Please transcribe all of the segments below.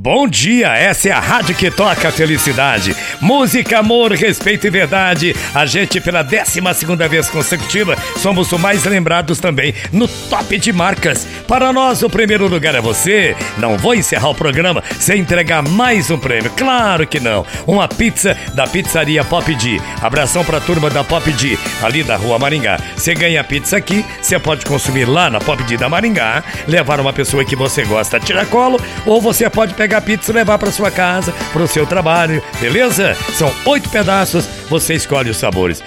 Bom dia, essa é a rádio que toca a felicidade. Música, amor, respeito e verdade. A gente, pela 12 segunda vez consecutiva, somos os mais lembrados também no top de marcas. Para nós, o primeiro lugar é você. Não vou encerrar o programa sem entregar mais um prêmio. Claro que não. Uma pizza da pizzaria Pop D. Abração pra turma da Pop D, ali da rua Maringá. Você ganha pizza aqui, você pode consumir lá na Pop D da Maringá, levar uma pessoa que você gosta a tiracolo, ou você pode pegar pegar pizza e levar para sua casa, para o seu trabalho, beleza? São oito pedaços, você escolhe os sabores.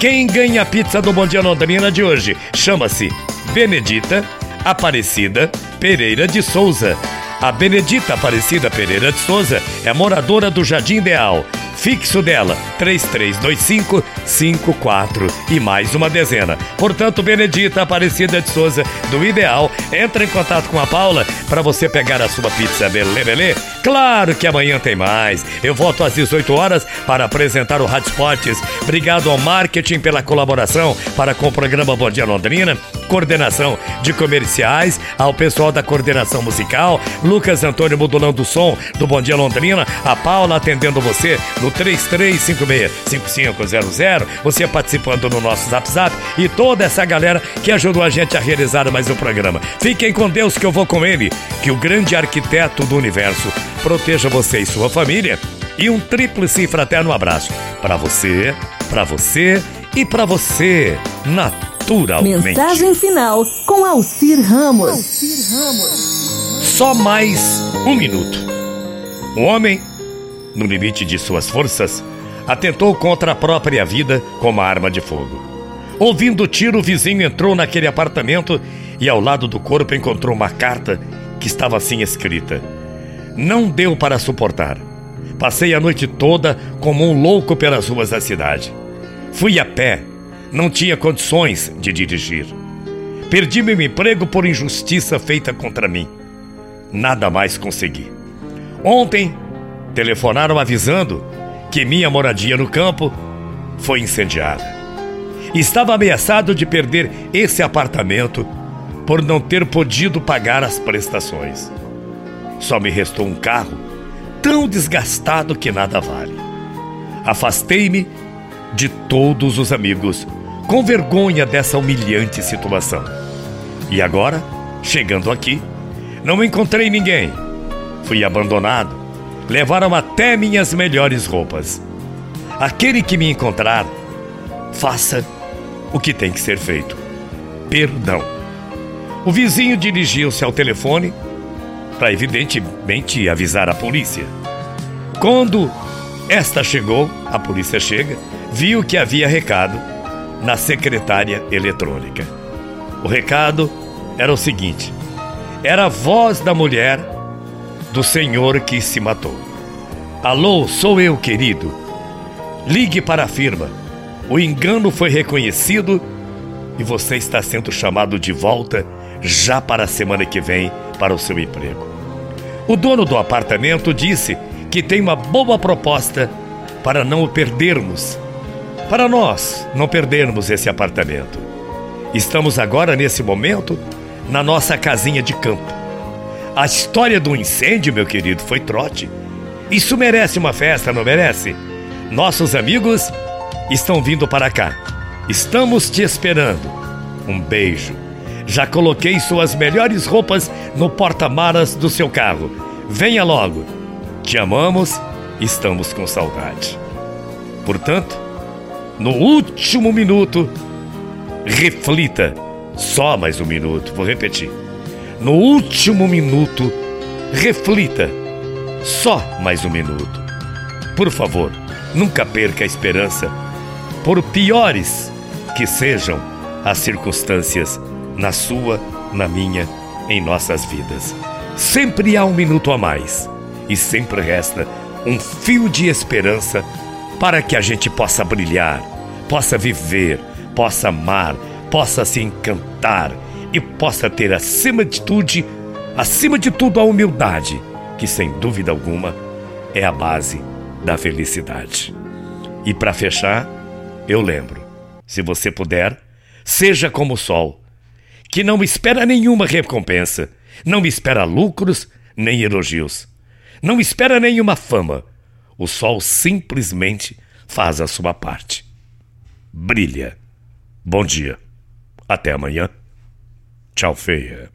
Quem ganha a pizza do Bom Dia Londrina de hoje chama-se Benedita Aparecida Pereira de Souza. A Benedita Aparecida Pereira de Souza é moradora do Jardim Ideal fixo dela, 3325 54 e mais uma dezena. Portanto, Benedita Aparecida de Souza, do Ideal, entra em contato com a Paula para você pegar a sua pizza, belê, belê? Claro que amanhã tem mais. Eu volto às 18 horas para apresentar o Esportes. Obrigado ao marketing pela colaboração para com o programa Bom Dia Londrina, coordenação de comerciais, ao pessoal da coordenação musical, Lucas Antônio modulando o som do Bom Dia Londrina, a Paula atendendo você no 3356-5500, você participando no nosso Zap Zap e toda essa galera que ajudou a gente a realizar mais um programa. Fiquem com Deus que eu vou com ele, que o grande arquiteto do universo proteja você e sua família. E um tríplice fraterno abraço para você, para você e para você, naturalmente. Mensagem final com Alcir Ramos. Alcir Ramos. Só mais um minuto. Um homem no limite de suas forças, atentou contra a própria vida com uma arma de fogo. Ouvindo o tiro, o vizinho entrou naquele apartamento e ao lado do corpo encontrou uma carta que estava assim escrita: Não deu para suportar. Passei a noite toda como um louco pelas ruas da cidade. Fui a pé, não tinha condições de dirigir. Perdi meu emprego por injustiça feita contra mim. Nada mais consegui. Ontem Telefonaram avisando que minha moradia no campo foi incendiada. Estava ameaçado de perder esse apartamento por não ter podido pagar as prestações. Só me restou um carro tão desgastado que nada vale. Afastei-me de todos os amigos, com vergonha dessa humilhante situação. E agora, chegando aqui, não encontrei ninguém. Fui abandonado levaram até minhas melhores roupas. Aquele que me encontrar, faça o que tem que ser feito. Perdão. O vizinho dirigiu-se ao telefone para, evidentemente, avisar a polícia. Quando esta chegou, a polícia chega, viu que havia recado na secretária eletrônica. O recado era o seguinte: era a voz da mulher do senhor que se matou. Alô, sou eu, querido. Ligue para a firma. O engano foi reconhecido e você está sendo chamado de volta já para a semana que vem para o seu emprego. O dono do apartamento disse que tem uma boa proposta para não o perdermos. Para nós não perdermos esse apartamento. Estamos agora, nesse momento, na nossa casinha de campo. A história do incêndio, meu querido, foi trote. Isso merece uma festa, não merece? Nossos amigos estão vindo para cá. Estamos te esperando. Um beijo. Já coloquei suas melhores roupas no porta-malas do seu carro. Venha logo. Te amamos, estamos com saudade. Portanto, no último minuto, reflita. Só mais um minuto, vou repetir no último minuto, reflita. Só mais um minuto. Por favor, nunca perca a esperança, por piores que sejam as circunstâncias na sua, na minha, em nossas vidas. Sempre há um minuto a mais e sempre resta um fio de esperança para que a gente possa brilhar, possa viver, possa amar, possa se encantar e possa ter acima de tudo, acima de tudo a humildade, que sem dúvida alguma é a base da felicidade. E para fechar, eu lembro, se você puder, seja como o sol, que não espera nenhuma recompensa, não espera lucros nem elogios. Não espera nenhuma fama. O sol simplesmente faz a sua parte. Brilha. Bom dia. Até amanhã. Tchau, feia.